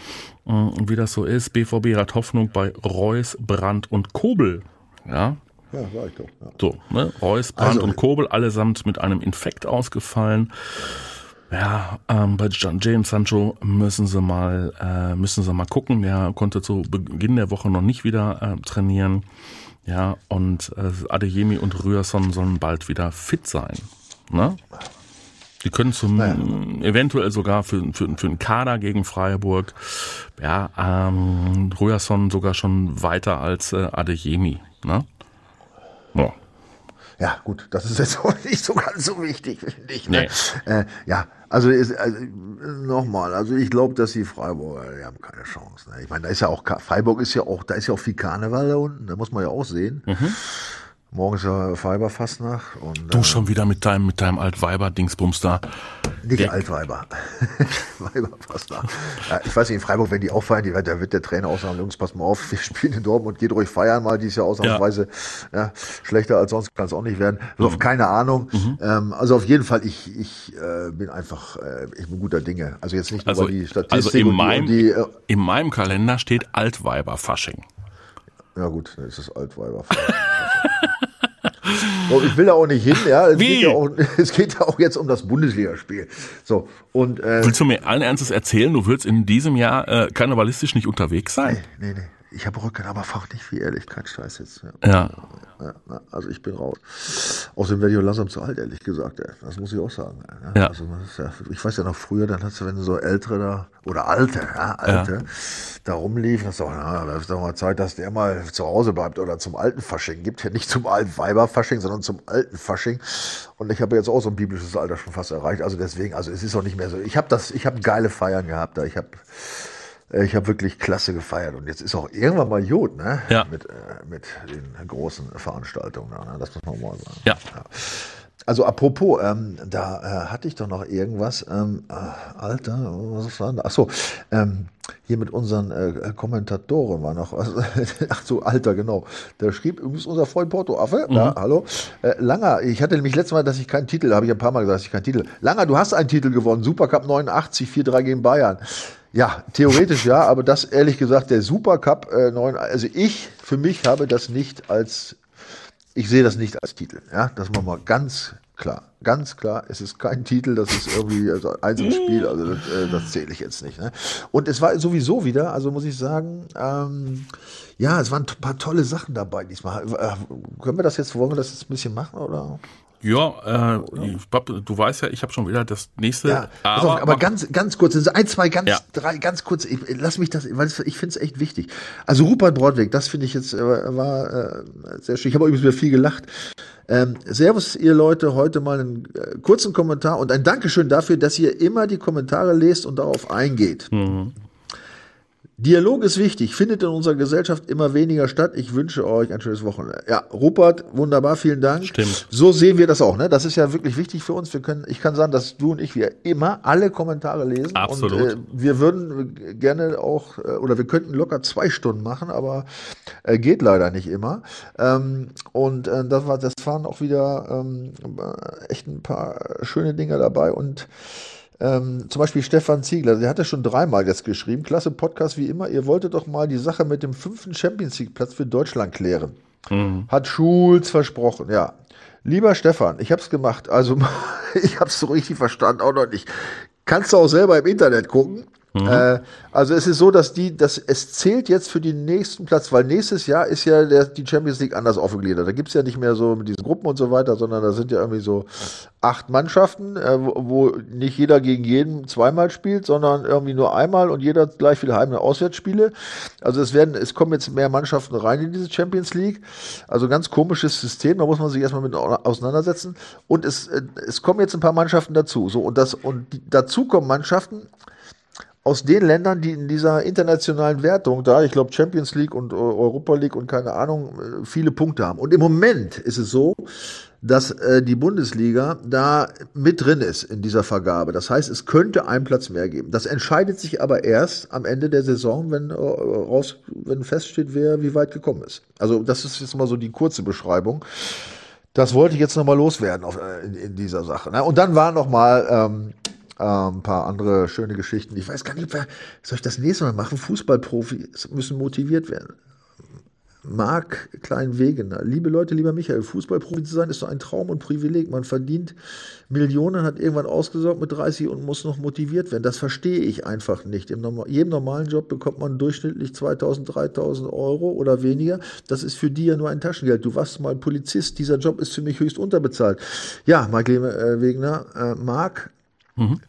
äh, wie das so ist. BVB hat Hoffnung bei Reus, Brandt und Kobel. Ja, ja, war ich doch. Ja. So, ne? Reus, Brandt also, und Kobel allesamt mit einem Infekt ausgefallen. Ja, ähm, bei James Sancho müssen sie mal, äh, müssen sie mal gucken. Der konnte zu Beginn der Woche noch nicht wieder äh, trainieren. Ja, und äh, Adeyemi und Rührson sollen bald wieder fit sein. Ne? Die können zum naja. eventuell sogar für, für, für einen Kader gegen Freiburg. Ja, ähm, Rührson sogar schon weiter als äh, Adeyemi. Ne? Ja. Ja, gut, das ist jetzt [LAUGHS] auch nicht so ganz so wichtig, finde ich. Ne? Nee. Äh, ja, also, also nochmal, also ich glaube, dass die Freiburger, die haben keine Chance. Ne? Ich meine, da ist ja auch, Freiburg ist ja auch, da ist ja auch viel Karneval da unten, da muss man ja auch sehen. Mhm. Morgen ist ja Weiberfastnacht. Und, du äh, schon wieder mit deinem, mit deinem Altweiber-Dingsbums da. Nicht Altweiber. [LAUGHS] Weiberfastnacht. Ja, ich weiß nicht, in Freiburg, wenn die auch feiern, die, da wird der Trainer auch sagen, Jungs, pass mal auf, [LAUGHS] wir spielen in Dortmund, geht ruhig feiern mal, die ist ja ausnahmsweise ja. ja schlechter als sonst kann es auch nicht werden. Also mhm. keine Ahnung. Mhm. Ähm, also auf jeden Fall, ich, ich äh, bin einfach, äh, ich bin guter Dinge. Also jetzt nicht nur also, die Statistik. Also in, meinem, die, äh, in meinem Kalender steht Altweiber-Fasching. Ja gut, dann ist es Altweiber. [LAUGHS] so, ich will da auch nicht hin, ja. Es, Wie? Geht ja auch, [LAUGHS] es geht ja auch jetzt um das Bundesligaspiel. So, und, äh, Willst du mir allen Ernstes erzählen, du würdest in diesem Jahr äh, karnevalistisch nicht unterwegs sein? Nee, nee, nee. Ich habe Rücken, aber fach nicht wie ehrlich, kein Scheiß jetzt. Ja. ja. ja also ich bin raus. Außerdem werde ich auch langsam zu alt, ehrlich gesagt. Ey. Das muss ich auch sagen. Ey, ja. Also ich weiß ja noch früher, dann hast du, wenn du so ältere da, oder alte, ja, alte, da rumliefen, hast du auch, na, da ist doch mal Zeit, dass der mal zu Hause bleibt oder zum alten Fasching. Gibt ja nicht zum alten Weiberfasching, sondern zum alten Fasching. Und ich habe jetzt auch so ein biblisches Alter schon fast erreicht. Also deswegen, also es ist auch nicht mehr so. Ich habe das, ich habe geile Feiern gehabt da. Ich habe ich habe wirklich klasse gefeiert und jetzt ist auch irgendwann mal Jod, ne? Ja. Mit, äh, mit den großen Veranstaltungen, ne? das muss man mal sagen. Ja. ja. Also apropos, ähm, da äh, hatte ich doch noch irgendwas. Ähm, äh, Alter, was war da? Achso, ähm, hier mit unseren äh, Kommentatoren war noch was. [LAUGHS] Ach so, Alter, genau. Da schrieb übrigens unser Freund Porto Affe. Mhm. Ja, hallo. Äh, Langer, ich hatte nämlich letztes Mal, dass ich keinen Titel, habe ich ein paar Mal gesagt, dass ich keinen Titel. Langer, du hast einen Titel gewonnen. Supercup 89, 4-3 gegen Bayern. Ja, theoretisch ja, aber das ehrlich gesagt, der Supercup äh, 9, also ich für mich habe das nicht als ich sehe das nicht als Titel. Ja, das machen wir ganz klar. Ganz klar, es ist kein Titel, das ist irgendwie also Einzelspiel, also das, äh, das zähle ich jetzt nicht. Ne? Und es war sowieso wieder, also muss ich sagen, ähm, ja, es waren ein paar tolle Sachen dabei diesmal. Äh, können wir das jetzt, wollen wir das jetzt ein bisschen machen oder? Ja, äh, glaub, du weißt ja, ich habe schon wieder das nächste. Ja, aber, auf, aber ganz, ganz kurz, ein, zwei, ganz, ja. drei, ganz kurz. Ich, lass mich das, weil ich finde es echt wichtig. Also Rupert Brodweg, das finde ich jetzt äh, war äh, sehr schön. Ich habe übrigens wieder viel gelacht. Ähm, servus, ihr Leute, heute mal einen äh, kurzen Kommentar und ein Dankeschön dafür, dass ihr immer die Kommentare lest und darauf eingeht. Mhm. Dialog ist wichtig, findet in unserer Gesellschaft immer weniger statt. Ich wünsche euch ein schönes Wochenende. Ja, Rupert, wunderbar, vielen Dank. Stimmt. So sehen wir das auch, ne? Das ist ja wirklich wichtig für uns. Wir können, ich kann sagen, dass du und ich wir immer alle Kommentare lesen. Absolut. Und äh, wir würden gerne auch, äh, oder wir könnten locker zwei Stunden machen, aber äh, geht leider nicht immer. Ähm, und äh, das war, das waren auch wieder ähm, echt ein paar schöne Dinge dabei und ähm, zum Beispiel Stefan Ziegler, der hatte schon dreimal jetzt geschrieben. Klasse Podcast wie immer. Ihr wolltet doch mal die Sache mit dem fünften Champions League Platz für Deutschland klären. Mhm. Hat Schulz versprochen, ja. Lieber Stefan, ich hab's gemacht. Also, [LAUGHS] ich hab's so richtig verstanden, auch noch nicht. Kannst du auch selber im Internet gucken. Mhm. Äh, also es ist so, dass die, dass es zählt jetzt für den nächsten Platz, weil nächstes Jahr ist ja der, die Champions League anders aufgegliedert. Da gibt's ja nicht mehr so mit diesen Gruppen und so weiter, sondern da sind ja irgendwie so acht Mannschaften, äh, wo, wo nicht jeder gegen jeden zweimal spielt, sondern irgendwie nur einmal und jeder gleich viele Heim- und Auswärtsspiele. Also es werden, es kommen jetzt mehr Mannschaften rein in diese Champions League. Also ganz komisches System, da muss man sich erstmal mit auseinandersetzen. Und es, äh, es kommen jetzt ein paar Mannschaften dazu. So, und das, und die, dazu kommen Mannschaften, aus den Ländern, die in dieser internationalen Wertung da, ich glaube Champions League und Europa League und keine Ahnung, äh, viele Punkte haben. Und im Moment ist es so, dass äh, die Bundesliga da mit drin ist in dieser Vergabe. Das heißt, es könnte einen Platz mehr geben. Das entscheidet sich aber erst am Ende der Saison, wenn äh, raus, wenn feststeht, wer wie weit gekommen ist. Also das ist jetzt mal so die kurze Beschreibung. Das wollte ich jetzt nochmal loswerden auf, äh, in, in, dieser Sache. Ne? Und dann war nochmal ähm, ähm, ein paar andere schöne Geschichten. Ich weiß gar nicht, wer soll ich das nächste Mal machen? Fußballprofis müssen motiviert werden. Marc Kleinwegener. Liebe Leute, lieber Michael, Fußballprofi zu sein ist so ein Traum und Privileg. Man verdient Millionen, hat irgendwann ausgesorgt mit 30 und muss noch motiviert werden. Das verstehe ich einfach nicht. In jedem normalen Job bekommt man durchschnittlich 2000, 3000 Euro oder weniger. Das ist für die ja nur ein Taschengeld. Du warst mal Polizist. Dieser Job ist für mich höchst unterbezahlt. Ja, Marc Wegener, äh, Marc, Mhm.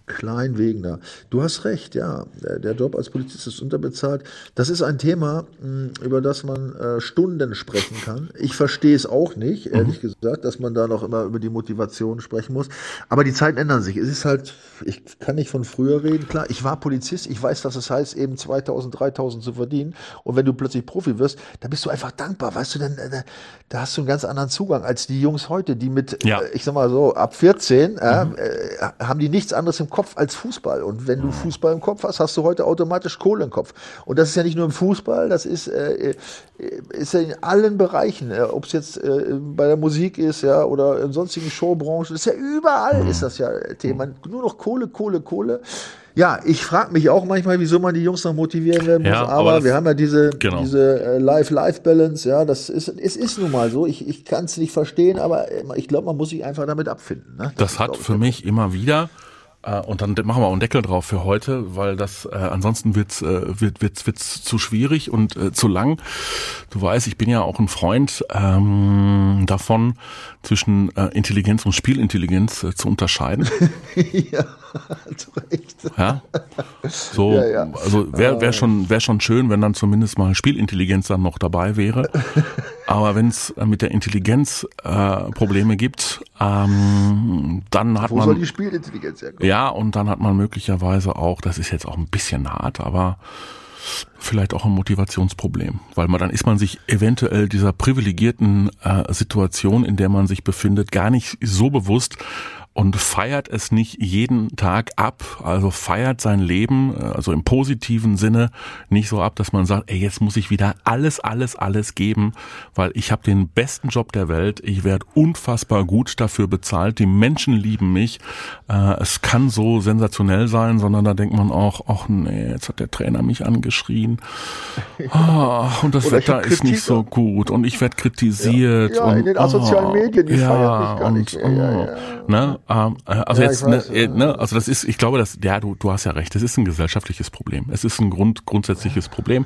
Wegener. Du hast recht, ja. Der, Job als Polizist ist unterbezahlt. Das ist ein Thema, über das man äh, Stunden sprechen kann. Ich verstehe es auch nicht, ehrlich mhm. gesagt, dass man da noch immer über die Motivation sprechen muss. Aber die Zeiten ändern sich. Es ist halt, ich kann nicht von früher reden. Klar, ich war Polizist. Ich weiß, dass es heißt, eben 2000, 3000 zu verdienen. Und wenn du plötzlich Profi wirst, dann bist du einfach dankbar. Weißt du, dann, äh, da hast du einen ganz anderen Zugang als die Jungs heute, die mit, ja. äh, ich sag mal so, ab 14, äh, mhm. äh, haben die nichts anderes im Kopf als Fußball. Und wenn du Fußball im Kopf hast, hast du heute automatisch Kohle im Kopf. Und das ist ja nicht nur im Fußball, das ist, äh, äh ist ja in allen Bereichen. Äh, Ob es jetzt äh, bei der Musik ist, ja, oder in sonstigen Showbranchen, ist ja überall mhm. ist das ja Thema. Nur noch Kohle, Kohle, Kohle. Ja, ich frage mich auch manchmal, wieso man die Jungs noch motivieren werden muss, ja, aber, aber wir haben ja diese, genau. diese äh, Life-Life-Balance, ja, das ist, es ist nun mal so. Ich, ich kann es nicht verstehen, aber ich glaube, man muss sich einfach damit abfinden. Ne? Das, das hat für mich immer wieder Äh, und dann machen wir auch einen Deckel drauf für heute, weil das äh, ansonsten wird's, äh, wird wird's, wird's zu schwierig und äh, zu lang. Du weißt, ich bin ja auch ein Freund ähm, davon, zwischen äh, Intelligenz und Spielintelligenz äh, zu unterscheiden. [LAUGHS] ja, zu Recht. Ja? So, Ja, ja. also wäre wär schon wär schon schön, wenn dann zumindest mal Spielintelligenz dann noch dabei wäre. [LAUGHS] Aber wenn es mit der Intelligenz äh, Probleme gibt, ähm, dann hat Wo soll die man Spielintelligenz herkommen? ja und dann hat man möglicherweise auch, das ist jetzt auch ein bisschen hart, aber vielleicht auch ein Motivationsproblem, weil man dann ist man sich eventuell dieser privilegierten äh, Situation, in der man sich befindet, gar nicht so bewusst und feiert es nicht jeden Tag ab, also feiert sein Leben, also im positiven Sinne nicht so ab, dass man sagt, ey, jetzt muss ich wieder alles, alles, alles geben, weil ich habe den besten Job der Welt, ich werde unfassbar gut dafür bezahlt, die Menschen lieben mich, äh, es kann so sensationell sein, sondern da denkt man auch, ach nee, jetzt hat der Trainer mich angeschrien [LAUGHS] ah, und das Oder Wetter ist nicht so gut und ich werde kritisiert. Ja, und, in den asozialen ah, Medien, die ja, feiert mich gar und, nicht. Ja, ja, oh, ja. Ne, ähm, äh, also Ja, jetzt, ich weiß, ne, äh, ne, also das ist, ich glaube, dass, ja, du, du hast ja recht, das ist ein gesellschaftliches Problem. Es ist ein Grund, grundsätzliches Problem.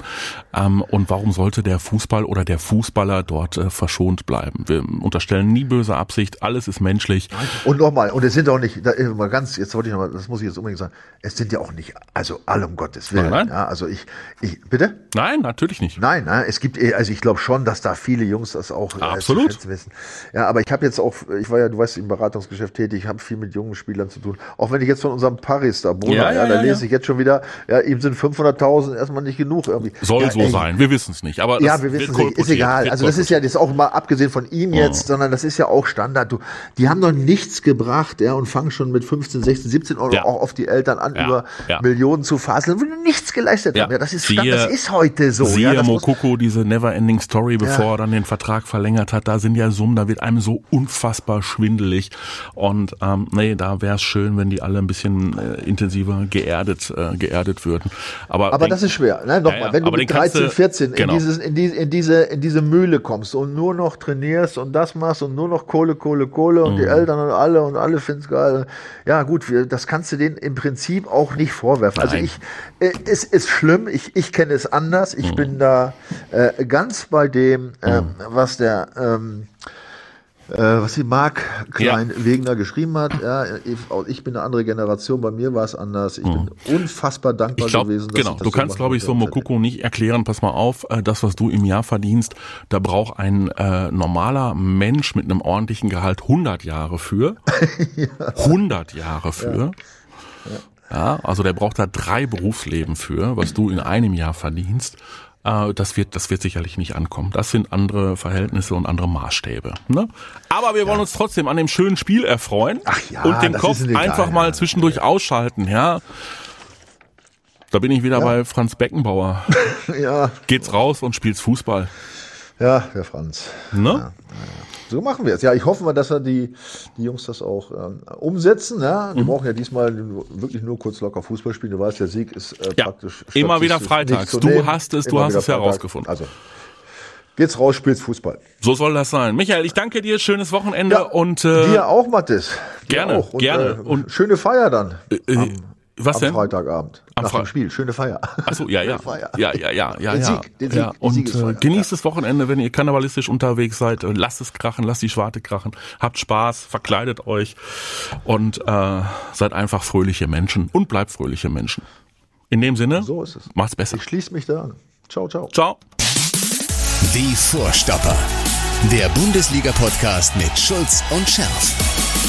Ähm, und warum sollte der Fußball oder der Fußballer dort äh, verschont bleiben? Wir unterstellen nie böse Absicht, alles ist menschlich. Und nochmal, und es sind auch nicht, da, äh, mal ganz, jetzt wollte ich nochmal, das muss ich jetzt unbedingt sagen, es sind ja auch nicht, also alle um Gottes Willen. Nein, nein. Ja, also ich, ich, bitte? Nein, natürlich nicht. Nein, nein, es gibt, eh- also ich glaube schon, dass da viele Jungs das auch äh, Absolut. schätzen wissen. Ja, aber ich habe jetzt auch, ich war ja, du weißt, im Beratungsgeschäft tätig, habe viel mit jungen Spielern zu tun. Auch wenn ich jetzt von unserem Paris da, Bruder, Ja, ja, ja, da lese ich jetzt schon wieder, ja, ihm sind 500.000 erstmal nicht genug irgendwie. Soll so ey, sein. Wir wissen es nicht. Aber Ja, wir wissen es nicht, ist egal. Also das ist ja das ist auch mal abgesehen von ihm jetzt, sondern das ist ja auch Standard. Du, die haben noch nichts gebracht, ja, und fangen schon mit 15, 16, 17 Euro auch auf die Eltern an, über. Millionen zu faseln, wo die nichts geleistet haben. Ja, das ist Standard, das ist heute so. Siehe ja, Mokoko, diese Never-Ending Story, bevor er dann den Vertrag verlängert hat, da sind ja Summen, da wird einem so unfassbar schwindelig. Und ähm, nee, da wäre es schön, wenn die alle ein bisschen äh, intensiver geerdet, äh, geerdet würden. Aber, aber denk- das ist schwer. Ne? Nochmal, Ja, ja, wenn du mit den kannst 13, du- 14 genau. in, dieses, in, die, in, diese, in diese Mühle kommst und nur noch trainierst und das machst und nur noch Kohle, Kohle, Kohle und die Mhm. Eltern und alle und alle finden es geil. Ja, gut, wir, das kannst du denen im Prinzip auch nicht vorwerfen. Also Nein. ich, äh, es ist schlimm, ich, ich kenne es anders. Mhm. Ich bin da äh, ganz bei dem, ähm, was der ähm, äh, was die Mark Klein Wegener geschrieben hat. Ja, ich, bin eine andere Generation, bei mir war es anders. Ich bin unfassbar dankbar Mhm. Ich glaube, gewesen. dass genau. das Du kannst, machen glaube ich, so. Mokoko nicht erklären. Pass mal auf, äh, das, was du im Jahr verdienst, da braucht ein äh, normaler Mensch mit einem ordentlichen Gehalt 100 Jahre für. [LAUGHS] 100 Jahre für. Ja, also der braucht da drei Berufsleben für, was du in einem Jahr verdienst. Äh, Das wird, das wird sicherlich nicht ankommen. Das sind andere Verhältnisse und andere Maßstäbe. Ne? Aber wir wollen uns trotzdem an dem schönen Spiel erfreuen Ach ja, und den Kopf egal, einfach mal ja. zwischendurch ausschalten. Ja, da bin ich wieder bei Franz Beckenbauer. [LAUGHS] Ja, Geht's raus und spielt's Fußball. ja, der Franz. Ne? So machen wir es. Ja, ich hoffe mal, dass er die, die Jungs das auch ähm, umsetzen. Ja? Mhm. Die brauchen ja diesmal wirklich nur kurz locker Fußball spielen. Du weißt, der Sieg ist äh, Ja, praktisch. immer wieder freitags. Du hast es, du hast es Freitag. herausgefunden. Also, geht's raus, spielst Fußball. So soll das sein. Michael, ich danke dir. Schönes Wochenende und äh, Dir auch, Mathis. Dir gerne, auch. Und, gerne. Äh, Und- schöne Feier dann. äh, was am denn? Freitagabend. Am nach Fre- dem Spiel. Schöne Feier. Achso, ja, ja. Feier. Ja, ja, ja, ja, Den ja. Sieg, den Sieg, ja. Und äh, genießt das Wochenende, wenn ihr kannibalistisch unterwegs seid. Lasst es krachen, lasst die Schwarte krachen. Habt Spaß, verkleidet euch und äh, seid einfach fröhliche Menschen und bleibt fröhliche Menschen. In dem Sinne, So ist es. macht's besser. Ich schließe mich da an. Ciao, ciao. Ciao. Die Vorstopper. Der Bundesliga-Podcast mit Schulz und Scherf.